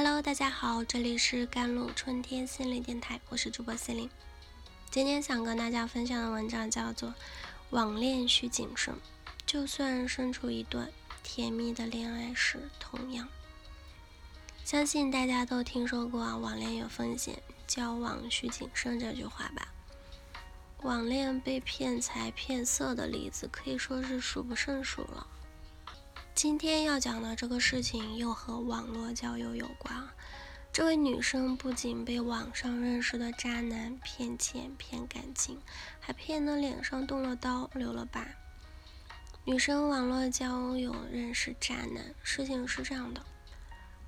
Hello，大家好，这里是甘露春天心理电台，我是主播心灵。今天想跟大家分享的文章叫做《网恋需谨慎》，就算身处一段甜蜜的恋爱时，同样。相信大家都听说过“网恋有风险，交往需谨慎”这句话吧？网恋被骗财骗色的例子可以说是数不胜数了。今天要讲的这个事情又和网络交友有关。这位女生不仅被网上认识的渣男骗钱骗感情，还骗得脸上动了刀留了疤。女生网络交友认识渣男，事情是这样的：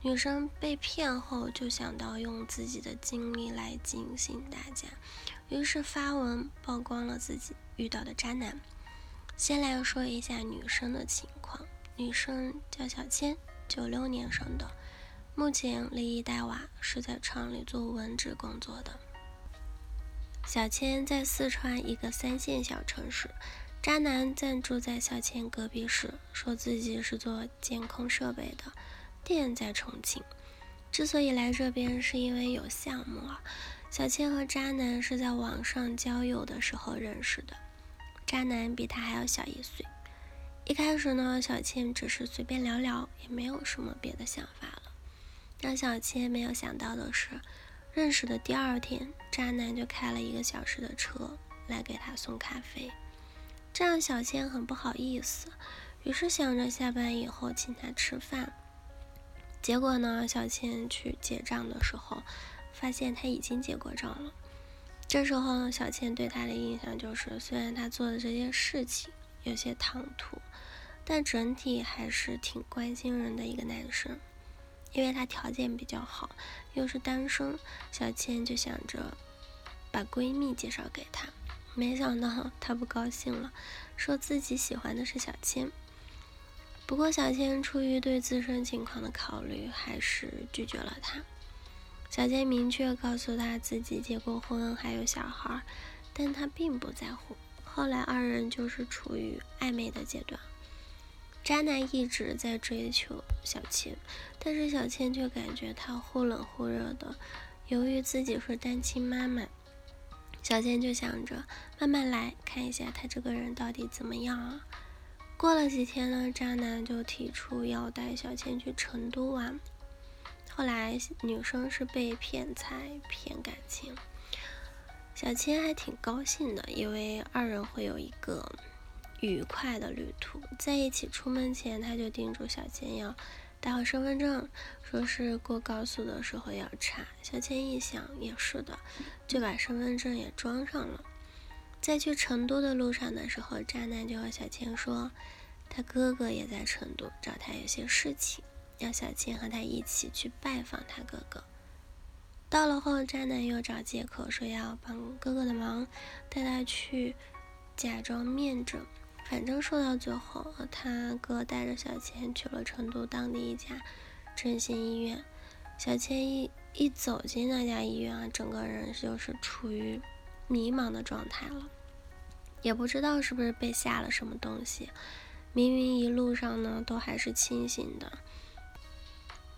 女生被骗后就想到用自己的经历来警醒大家，于是发文曝光了自己遇到的渣男。先来说一下女生的情况。女生叫小千，九六年生的，目前离异带娃，是在厂里做文职工作的。小千在四川一个三线小城市，渣男暂住在小千隔壁市，说自己是做监控设备的，店在重庆。之所以来这边，是因为有项目啊。小千和渣男是在网上交友的时候认识的，渣男比他还要小一岁。一开始呢，小倩只是随便聊聊，也没有什么别的想法了。让小倩没有想到的是，认识的第二天，渣男就开了一个小时的车来给她送咖啡，这让小倩很不好意思，于是想着下班以后请他吃饭。结果呢，小倩去结账的时候，发现他已经结过账了。这时候，小倩对他的印象就是，虽然他做的这些事情有些唐突。但整体还是挺关心人的一个男生，因为他条件比较好，又是单身，小倩就想着把闺蜜介绍给他。没想到他不高兴了，说自己喜欢的是小千。不过小千出于对自身情况的考虑，还是拒绝了他。小千明确告诉他自己结过婚，还有小孩，但他并不在乎。后来二人就是处于暧昧的阶段。渣男一直在追求小千，但是小千却感觉他忽冷忽热的。由于自己是单亲妈妈，小千就想着慢慢来看一下他这个人到底怎么样啊。过了几天呢，渣男就提出要带小千去成都玩。后来女生是被骗财骗感情，小千还挺高兴的，因为二人会有一个。愉快的旅途，在一起出门前，他就叮嘱小千要带好身份证，说是过高速的时候要查。小千一想，也是的，就把身份证也装上了。在去成都的路上的时候，渣男就和小千说，他哥哥也在成都找他有些事情，让小千和他一起去拜访他哥哥。到了后，渣男又找借口说要帮哥哥的忙，带他去假装面诊。反正说到最后，他哥带着小千去了成都当地一家整形医院。小千一一走进那家医院啊，整个人就是处于迷茫的状态了，也不知道是不是被下了什么东西。明明一路上呢都还是清醒的。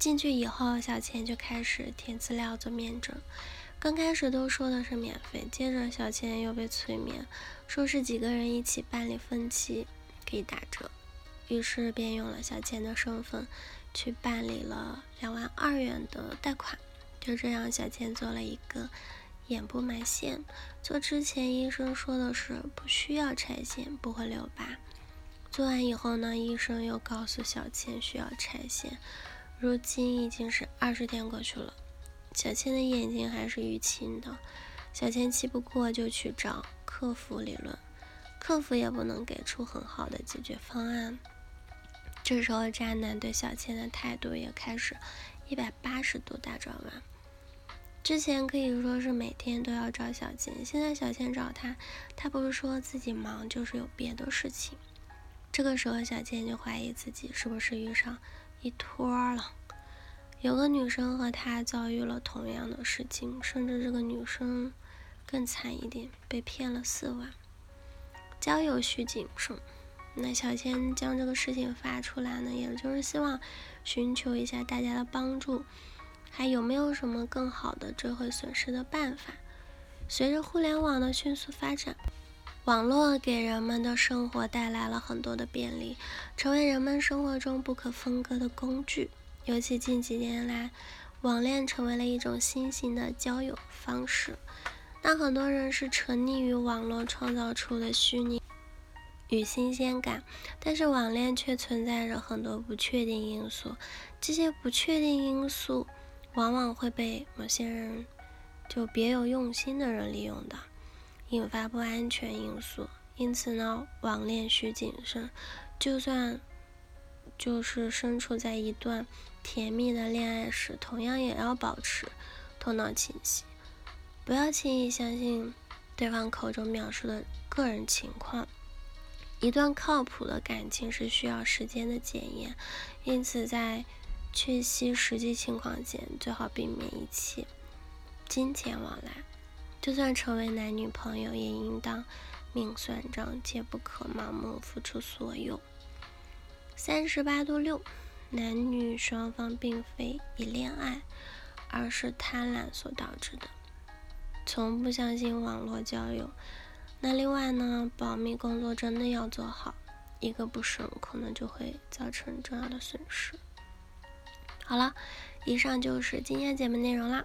进去以后，小千就开始填资料做面诊。刚开始都说的是免费，接着小千又被催眠，说是几个人一起办理分期可以打折，于是便用了小千的身份去办理了两万二元的贷款。就这样，小倩做了一个眼部埋线，做之前医生说的是不需要拆线，不会留疤。做完以后呢，医生又告诉小倩需要拆线。如今已经是二十天过去了。小千的眼睛还是淤青的，小千气不过就去找客服理论，客服也不能给出很好的解决方案。这时候渣男对小千的态度也开始一百八十度大转弯。之前可以说是每天都要找小千，现在小千找他，他不是说自己忙，就是有别的事情。这个时候小千就怀疑自己是不是遇上一托了。有个女生和他遭遇了同样的事情，甚至这个女生更惨一点，被骗了四万。交友需谨慎。那小千将这个事情发出来呢，也就是希望寻求一下大家的帮助。还有没有什么更好的追回损失的办法？随着互联网的迅速发展，网络给人们的生活带来了很多的便利，成为人们生活中不可分割的工具。尤其近几年来，网恋成为了一种新型的交友方式。那很多人是沉溺于网络创造出的虚拟与新鲜感，但是网恋却存在着很多不确定因素。这些不确定因素往往会被某些人就别有用心的人利用的，引发不安全因素。因此呢，网恋需谨慎。就算就是身处在一段甜蜜的恋爱时，同样也要保持头脑清晰。不要轻易相信对方口中描述的个人情况。一段靠谱的感情是需要时间的检验，因此在确悉实际情况前，最好避免一切金钱往来。就算成为男女朋友，也应当明算账，切不可盲目付出所有。三十八度六，男女双方并非以恋爱，而是贪婪所导致的。从不相信网络交友。那另外呢，保密工作真的要做好，一个不慎可能就会造成重要的损失。好了，以上就是今天节目内容啦。